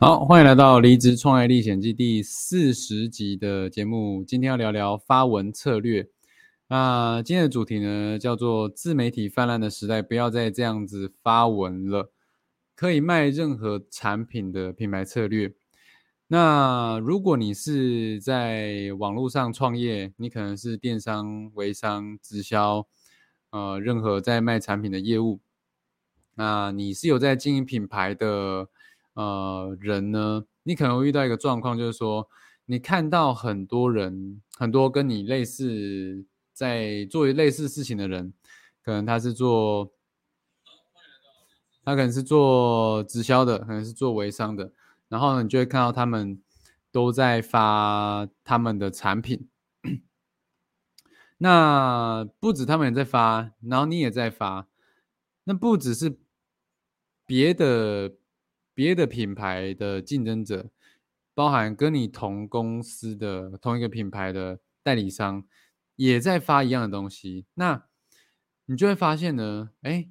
好，欢迎来到《离职创业历险记》第四十集的节目。今天要聊聊发文策略。那今天的主题呢，叫做“自媒体泛滥的时代，不要再这样子发文了，可以卖任何产品的品牌策略”。那如果你是在网络上创业，你可能是电商、微商、直销，呃，任何在卖产品的业务，那你是有在经营品牌的。呃，人呢，你可能会遇到一个状况，就是说，你看到很多人，很多跟你类似，在做类似事情的人，可能他是做，他可能是做直销的，可能是做微商的，然后呢，你就会看到他们都在发他们的产品，那不止他们也在发，然后你也在发，那不只是别的。别的品牌的竞争者，包含跟你同公司的同一个品牌的代理商，也在发一样的东西。那你就会发现呢，哎，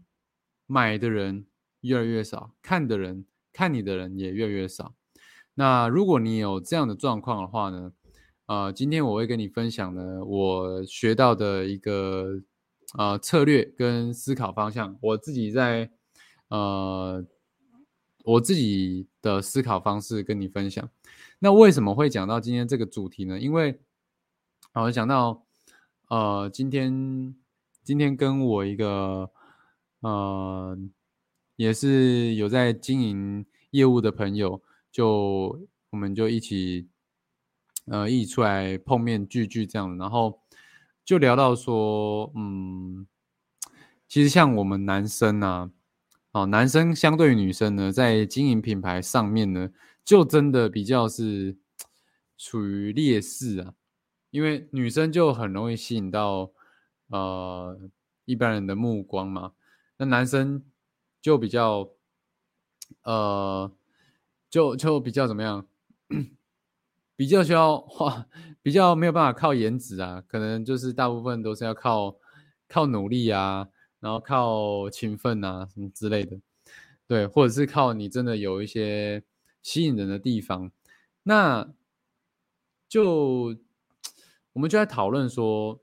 买的人越来越少，看的人看你的人也越来越少。那如果你有这样的状况的话呢，呃，今天我会跟你分享呢，我学到的一个呃策略跟思考方向，我自己在呃。我自己的思考方式跟你分享。那为什么会讲到今天这个主题呢？因为啊，我讲到，呃，今天今天跟我一个，呃，也是有在经营业务的朋友，就我们就一起，呃，一起出来碰面聚聚这样，然后就聊到说，嗯，其实像我们男生啊。哦，男生相对于女生呢，在经营品牌上面呢，就真的比较是处于劣势啊。因为女生就很容易吸引到呃一般人的目光嘛，那男生就比较呃就就比较怎么样，比较需要花，比较没有办法靠颜值啊，可能就是大部分都是要靠靠努力啊。然后靠勤奋啊什么之类的，对，或者是靠你真的有一些吸引人的地方，那就我们就在讨论说，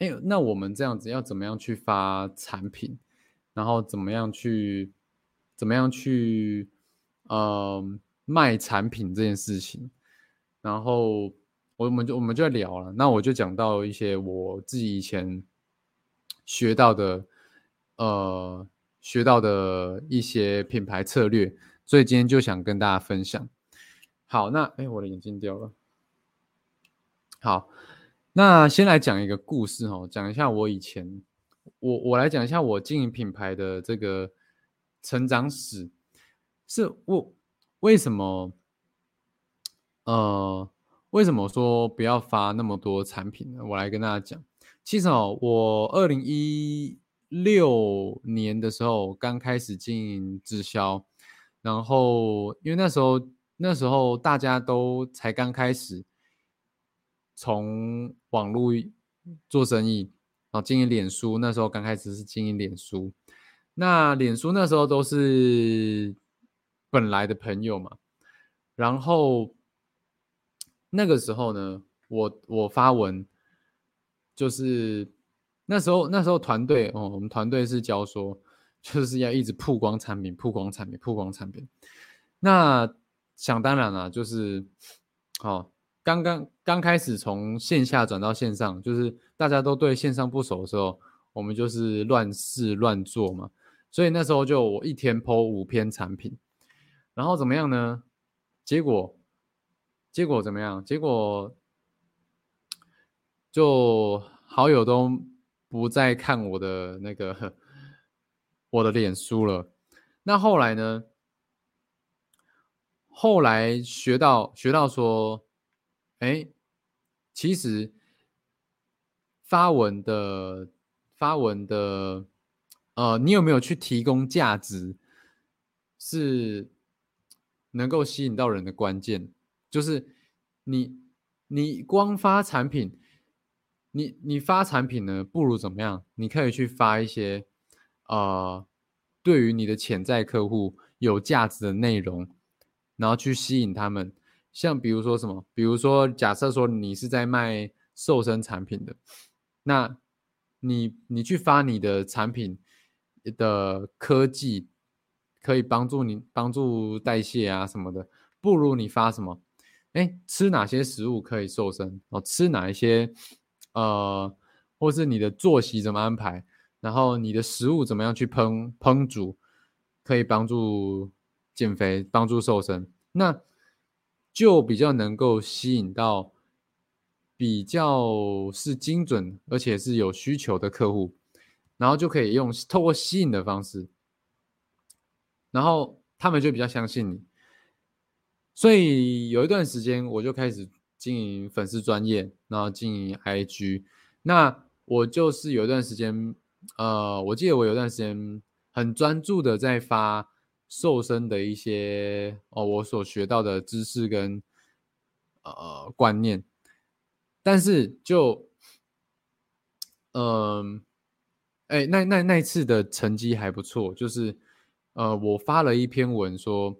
哎，那我们这样子要怎么样去发产品，然后怎么样去怎么样去呃卖产品这件事情，然后我们就我们就在聊了，那我就讲到一些我自己以前。学到的，呃，学到的一些品牌策略，所以今天就想跟大家分享。好，那哎，我的眼镜掉了。好，那先来讲一个故事哦，讲一下我以前，我我来讲一下我经营品牌的这个成长史，是我为什么，呃，为什么说不要发那么多产品呢？我来跟大家讲。其实哦，我二零一六年的时候刚开始经营直销，然后因为那时候那时候大家都才刚开始从网络做生意啊，经营脸书，那时候刚开始是经营脸书，那脸书那时候都是本来的朋友嘛，然后那个时候呢，我我发文。就是那时候，那时候团队哦，我们团队是教说，就是要一直曝光产品，曝光产品，曝光产品。那想当然了，就是好，刚刚刚开始从线下转到线上，就是大家都对线上不熟的时候，我们就是乱试乱做嘛。所以那时候就我一天剖五篇产品，然后怎么样呢？结果结果怎么样？结果。就好友都不再看我的那个我的脸书了。那后来呢？后来学到学到说，哎，其实发文的发文的，呃，你有没有去提供价值，是能够吸引到人的关键。就是你你光发产品，你你发产品呢，不如怎么样？你可以去发一些，呃，对于你的潜在客户有价值的内容。然后去吸引他们，像比如说什么，比如说假设说你是在卖瘦身产品的，那你你去发你的产品的科技可以帮助你帮助代谢啊什么的，不如你发什么？哎，吃哪些食物可以瘦身？哦，吃哪一些？呃，或是你的作息怎么安排？然后你的食物怎么样去烹烹煮，可以帮助。减肥帮助瘦身，那就比较能够吸引到比较是精准而且是有需求的客户，然后就可以用透过吸引的方式，然后他们就比较相信你。所以有一段时间我就开始经营粉丝专业，然后经营 IG。那我就是有一段时间，呃，我记得我有一段时间很专注的在发。瘦身的一些哦，我所学到的知识跟呃观念，但是就嗯，哎，那那那一次的成绩还不错，就是呃，我发了一篇文说，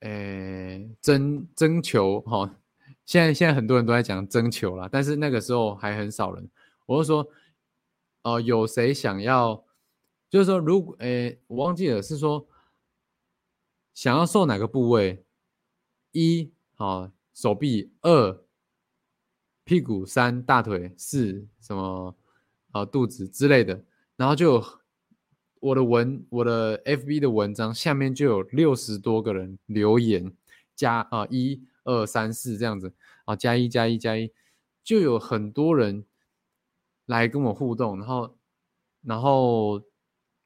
哎，征征求哈，现在现在很多人都在讲征求啦，但是那个时候还很少人，我就说，哦，有谁想要？就是说，如果诶，我忘记了，是说想要瘦哪个部位？一好手臂，二屁股，三大腿，四什么啊肚子之类的。然后就我的文，我的 FB 的文章下面就有六十多个人留言，加啊一二三四这样子啊加一加一加一，就有很多人来跟我互动，然后然后。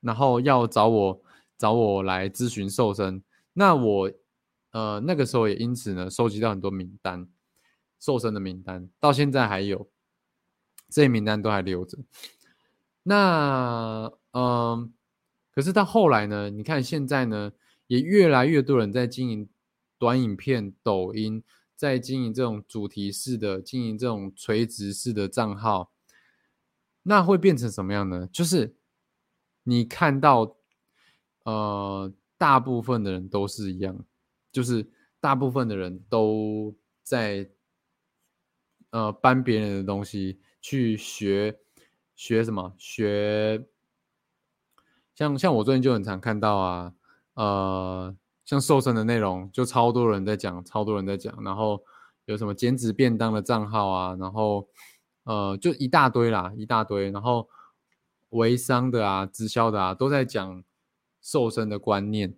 然后要找我找我来咨询瘦身，那我呃那个时候也因此呢收集到很多名单，瘦身的名单到现在还有，这些名单都还留着。那嗯，可是到后来呢，你看现在呢也越来越多人在经营短影片、抖音，在经营这种主题式的、经营这种垂直式的账号，那会变成什么样呢？就是。你看到，呃，大部分的人都是一样，就是大部分的人都在，呃，搬别人的东西去学，学什么？学，像像我最近就很常看到啊，呃，像瘦身的内容，就超多人在讲，超多人在讲，然后有什么减脂便当的账号啊，然后，呃，就一大堆啦，一大堆，然后。微商的啊，直销的啊，都在讲瘦身的观念，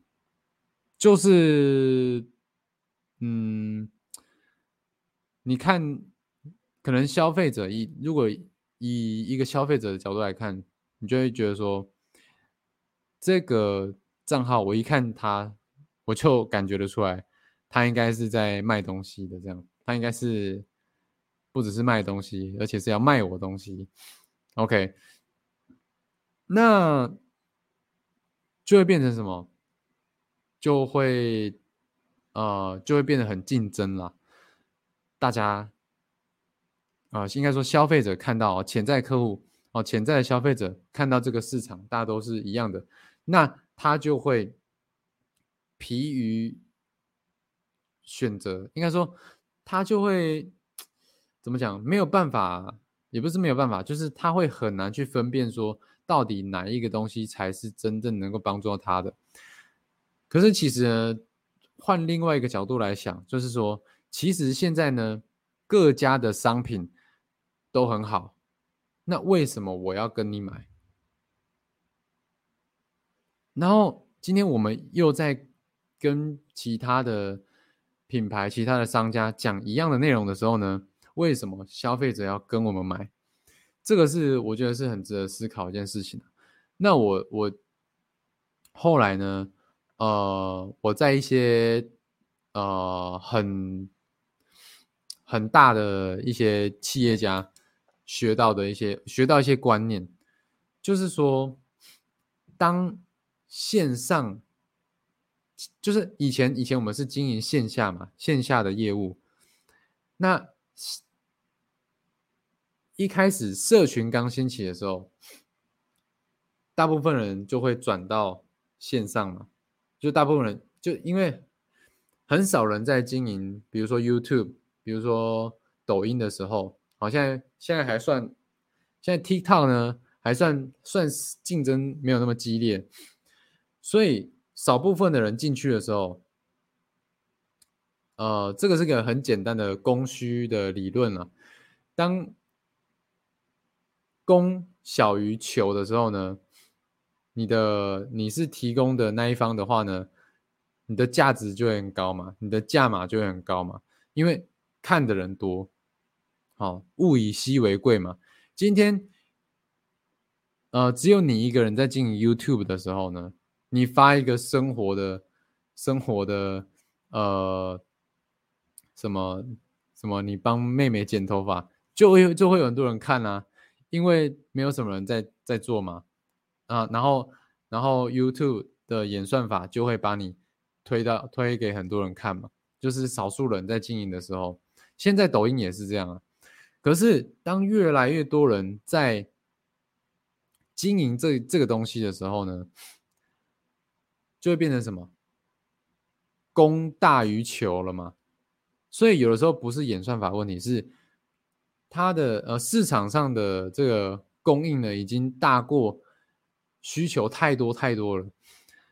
就是，嗯，你看，可能消费者以如果以一个消费者的角度来看，你就会觉得说，这个账号我一看他，我就感觉得出来，他应该是在卖东西的，这样，他应该是不只是卖东西，而且是要卖我东西，OK。那就会变成什么？就会呃，就会变得很竞争了。大家啊，应该说消费者看到潜在客户哦，潜在的消费者看到这个市场，大家都是一样的，那他就会疲于选择。应该说，他就会怎么讲？没有办法，也不是没有办法，就是他会很难去分辨说。到底哪一个东西才是真正能够帮助到他的？可是其实呢，换另外一个角度来想，就是说，其实现在呢，各家的商品都很好，那为什么我要跟你买？然后今天我们又在跟其他的品牌、其他的商家讲一样的内容的时候呢，为什么消费者要跟我们买？这个是我觉得是很值得思考一件事情那我我后来呢，呃，我在一些呃很很大的一些企业家学到的一些学到一些观念，就是说，当线上就是以前以前我们是经营线下嘛，线下的业务，那一开始社群刚兴起的时候，大部分人就会转到线上嘛，就大部分人就因为很少人在经营，比如说 YouTube，比如说抖音的时候，好像现在还算，现在 TikTok 呢还算算竞争没有那么激烈，所以。少部分的人进去的时候，呃，这个是个很简单的供需的理论了。当供小于求的时候呢，你的你是提供的那一方的话呢，你的价值就会很高嘛，你的价码就会很高嘛，因为看的人多，好，物以稀为贵嘛。今天，呃，只有你一个人在经营 YouTube 的时候呢。你发一个生活的、生活的，呃，什么什么，你帮妹妹剪头发，就会就会有很多人看啊，因为没有什么人在在做嘛，啊，然后然后 YouTube 的演算法就会把你推到推给很多人看嘛，就是少数人在经营的时候，现在抖音也是这样啊，可是当越来越多人在经营这这个东西的时候呢？就会变成什么？供大于求了嘛？所以有的时候不是演算法问题，是它的呃市场上的这个供应呢已经大过需求太多太多了，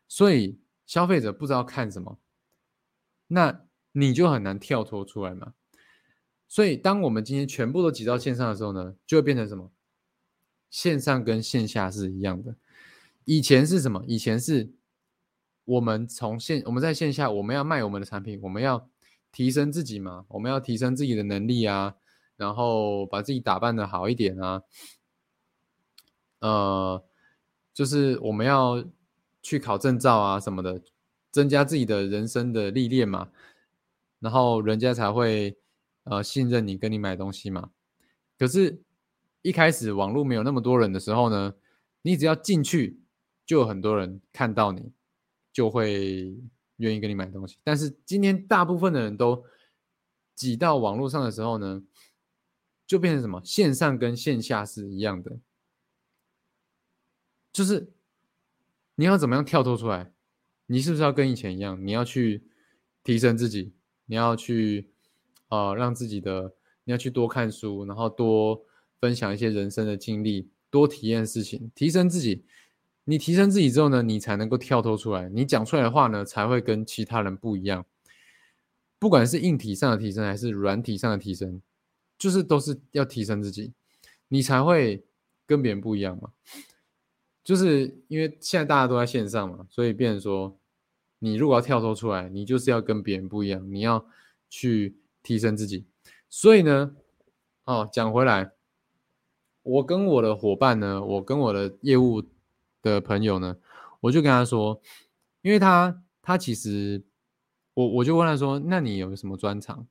所以消费者不知道看什么，那你就很难跳脱出来嘛。所以当我们今天全部都挤到线上的时候呢，就会变成什么？线上跟线下是一样的。以前是什么？以前是。我们从线，我们在线下，我们要卖我们的产品，我们要提升自己嘛，我们要提升自己的能力啊，然后把自己打扮的好一点啊，呃，就是我们要去考证照啊什么的，增加自己的人生的历练嘛，然后人家才会呃信任你，跟你买东西嘛。可是，一开始网络没有那么多人的时候呢，你只要进去，就有很多人看到你。就会愿意跟你买东西，但是今天大部分的人都挤到网络上的时候呢，就变成什么？线上跟线下是一样的，就是你要怎么样跳脱出来？你是不是要跟以前一样？你要去提升自己，你要去呃让自己的，你要去多看书，然后多分享一些人生的经历，多体验事情，提升自己。你提升自己之后呢，你才能够跳脱出来，你讲出来的话呢，才会跟其他人不一样。不管是硬体上的提升，还是软体上的提升，就是都是要提升自己，你才会跟别人不一样嘛。就是因为现在大家都在线上嘛，所以变成说，你如果要跳脱出来，你就是要跟别人不一样，你要去提升自己。所以呢，哦，讲回来，我跟我的伙伴呢，我跟我的业务。的朋友呢，我就跟他说，因为他他其实，我我就问他说，那你有什么专长？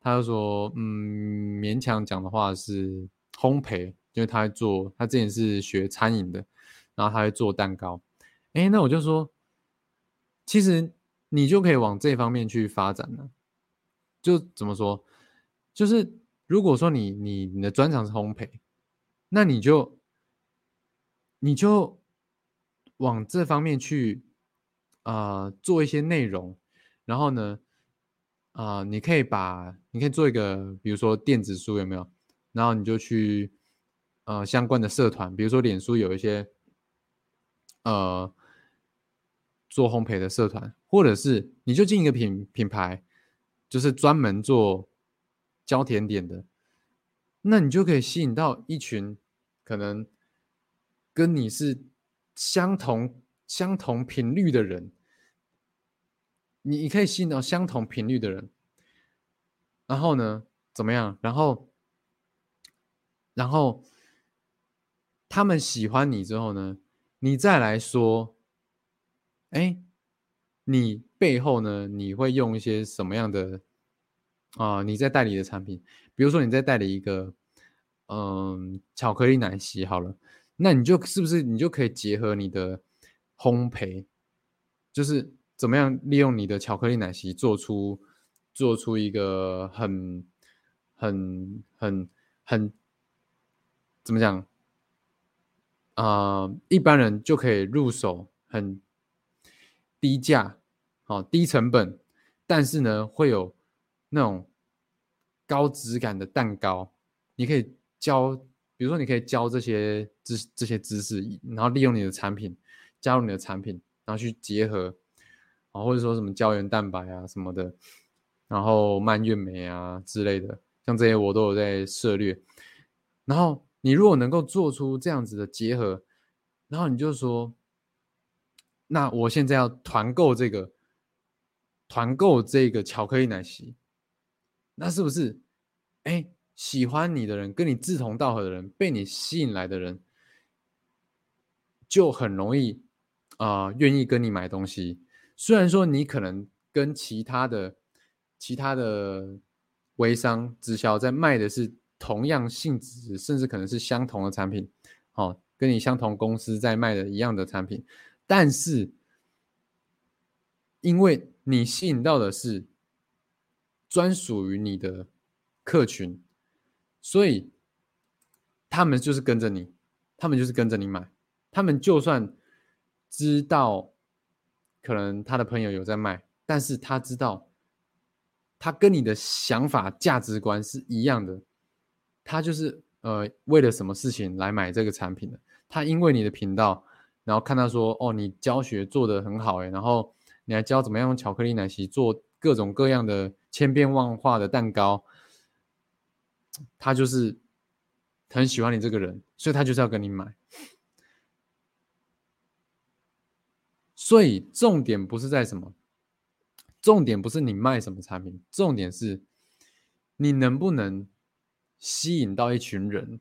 他就说，嗯，勉强讲的话是烘焙，因为他做，他之前是学餐饮的，然后他会做蛋糕。哎，那我就说，其实你就可以往这方面去发展了。就怎么说？就是如果说你你你的专长是烘焙，那你就。你就往这方面去啊，做一些内容，然后呢，啊，你可以把你可以做一个，比如说电子书有没有？然后你就去呃相关的社团，比如说脸书有一些呃做烘焙的社团，或者是你就进一个品品牌，就是专门做教甜点的，那你就可以吸引到一群可能。跟你是相同相同频率的人，你你可以吸引到相同频率的人，然后呢，怎么样？然后，然后他们喜欢你之后呢，你再来说，哎，你背后呢，你会用一些什么样的啊？你在代理的产品，比如说你在代理一个嗯巧克力奶昔好了，那你就是不是你就可以结合你的烘焙，就是怎么样利用你的巧克力奶昔做出做出一个很很很很怎么讲？啊，一般人就可以入手很低价，好低成本，但是呢，会有那种高质感的蛋糕。你可以教，比如说，你可以教这些知这些知识，然后利用你的产品，加入你的产品，然后去结合，啊，或者说什么胶原蛋白啊什么的，然后蔓越莓啊之类的，像这些我都有在涉猎，然后。你如果能够做出这样子的结合，然后你就说，那我现在要团购这个，团购这个巧克力奶昔，那是不是，哎，喜欢你的人，跟你志同道合的人，被你吸引来的人，就很容易啊，愿意跟你买东西。虽然说你可能跟其他的、其他的微商直销在卖的是。同样性质，甚至可能是相同的产品，哦，跟你相同公司在卖的一样的产品，但是因为你吸引到的是专属于你的客群，所以他们就是跟着你，他们就是跟着你买，他们就算知道可能他的朋友有在卖，但是他知道他跟你的想法价值观是一样的。他就是呃为了什么事情来买这个产品的？他因为你的频道，然后看到说哦你教学做的很好诶，然后你还教怎么样用巧克力奶昔做各种各样的千变万化的蛋糕，他就是很喜欢你这个人，所以他就是要跟你买。所以重点不是在什么，重点不是你卖什么产品，重点是你能不能。吸引到一群人，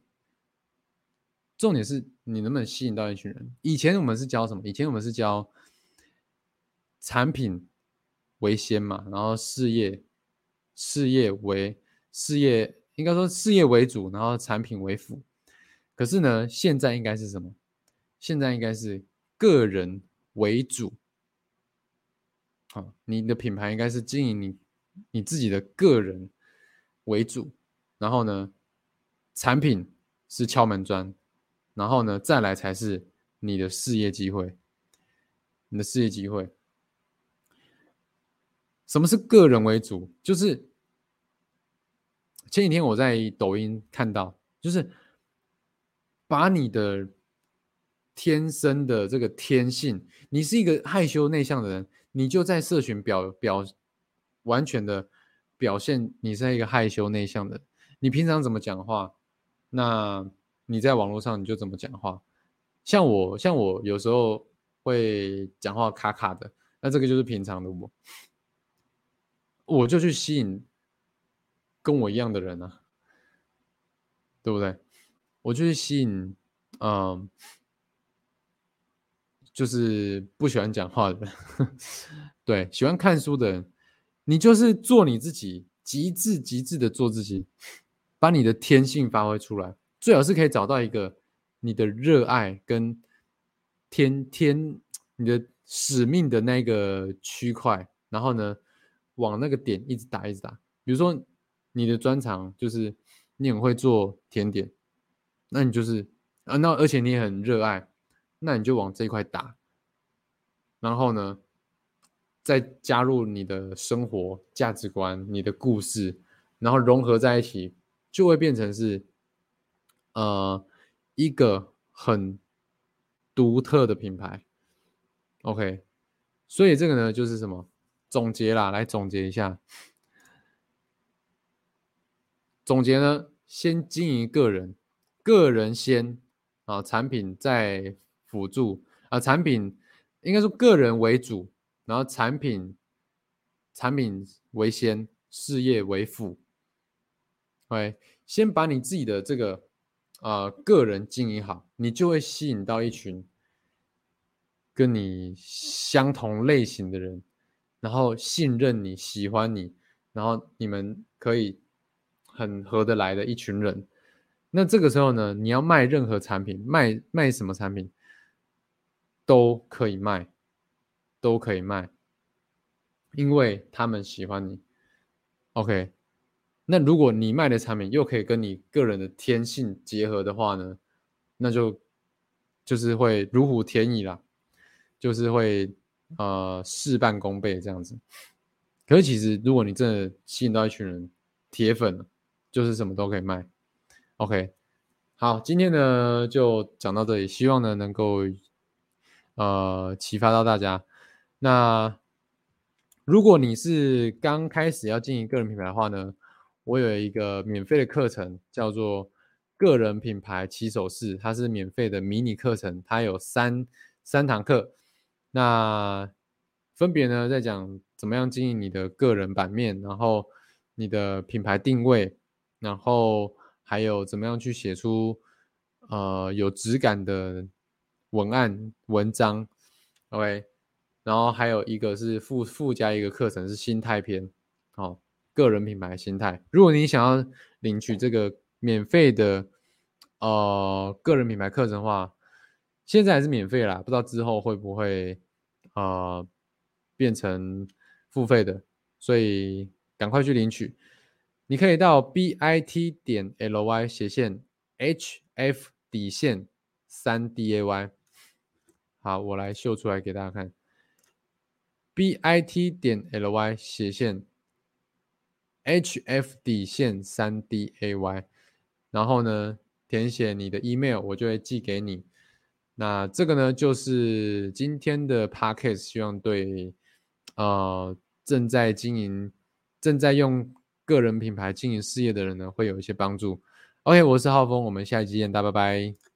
重点是你能不能吸引到一群人。以前我们是教什么？以前我们是教产品为先嘛，然后事业事业为事业，应该说事业为主，然后产品为辅。可是呢，现在应该是什么？现在应该是个人为主。好，你的品牌应该是经营你你自己的个人为主。然后呢，产品是敲门砖，然后呢，再来才是你的事业机会。你的事业机会，什么是个人为主？就是前几天我在抖音看到，就是把你的天生的这个天性，你是一个害羞内向的人，你就在社群表表完全的表现，你是一个害羞内向的。你平常怎么讲话？那你在网络上你就怎么讲话？像我，像我有时候会讲话卡卡的，那这个就是平常的我，我就去吸引跟我一样的人啊，对不对？我就是吸引，嗯，就是不喜欢讲话的人，对，喜欢看书的人，你就是做你自己，极致极致的做自己。把你的天性发挥出来，最好是可以找到一个你的热爱跟天天你的使命的那个区块，然后呢，往那个点一直打，一直打。比如说你的专长就是你很会做甜点，那你就是啊，那而且你也很热爱，那你就往这一块打。然后呢，再加入你的生活价值观、你的故事，然后融合在一起。就会变成是，呃，一个很独特的品牌。OK，所以这个呢，就是什么总结啦？来总结一下，总结呢，先经营个人，个人先啊，产品再辅助啊，产品应该说个人为主，然后产品产品为先，事业为辅。对，先把你自己的这个呃个人经营好，你就会吸引到一群跟你相同类型的人，然后信任你、喜欢你，然后你们可以很合得来的一群人。那这个时候呢，你要卖任何产品，卖卖什么产品都可以卖，都可以卖，因为他们喜欢你。OK，那如果你卖的产品又可以跟你个人的天性结合的话呢，那就就是会如虎添翼啦，就是会呃事半功倍这样子。可是其实如果你真的吸引到一群人铁粉，就是什么都可以卖。OK，好，今天呢就讲到这里，希望呢能够呃启发到大家。那如果你是刚开始要经营个人品牌的话呢，我有一个免费的课程，叫做个人品牌起手式，它是免费的迷你课程，它有三三堂课，那分别呢在讲怎么样经营你的个人版面，然后你的品牌定位，然后。还有怎么样去写出呃有质感的文案文章，OK，然后还有一个是附附加一个课程是心态篇，哦，个人品牌心态。如果你想要领取这个免费的呃个人品牌课程的话，现在还是免费啦，不知道之后会不会呃变成付费的，所以赶快去领取。你可以到 b i t 点 l y 斜线 h f 底线三 d a y，好，我来秀出来给大家看。b i t 点 l y 斜线 h f 底线三 d a y，然后呢，填写你的 email，我就会寄给你。那这个呢，就是今天的 podcast，希望对呃正在经营、正在用。个人品牌经营事业的人呢，会有一些帮助。OK，我是浩峰，我们下一期见，大拜拜。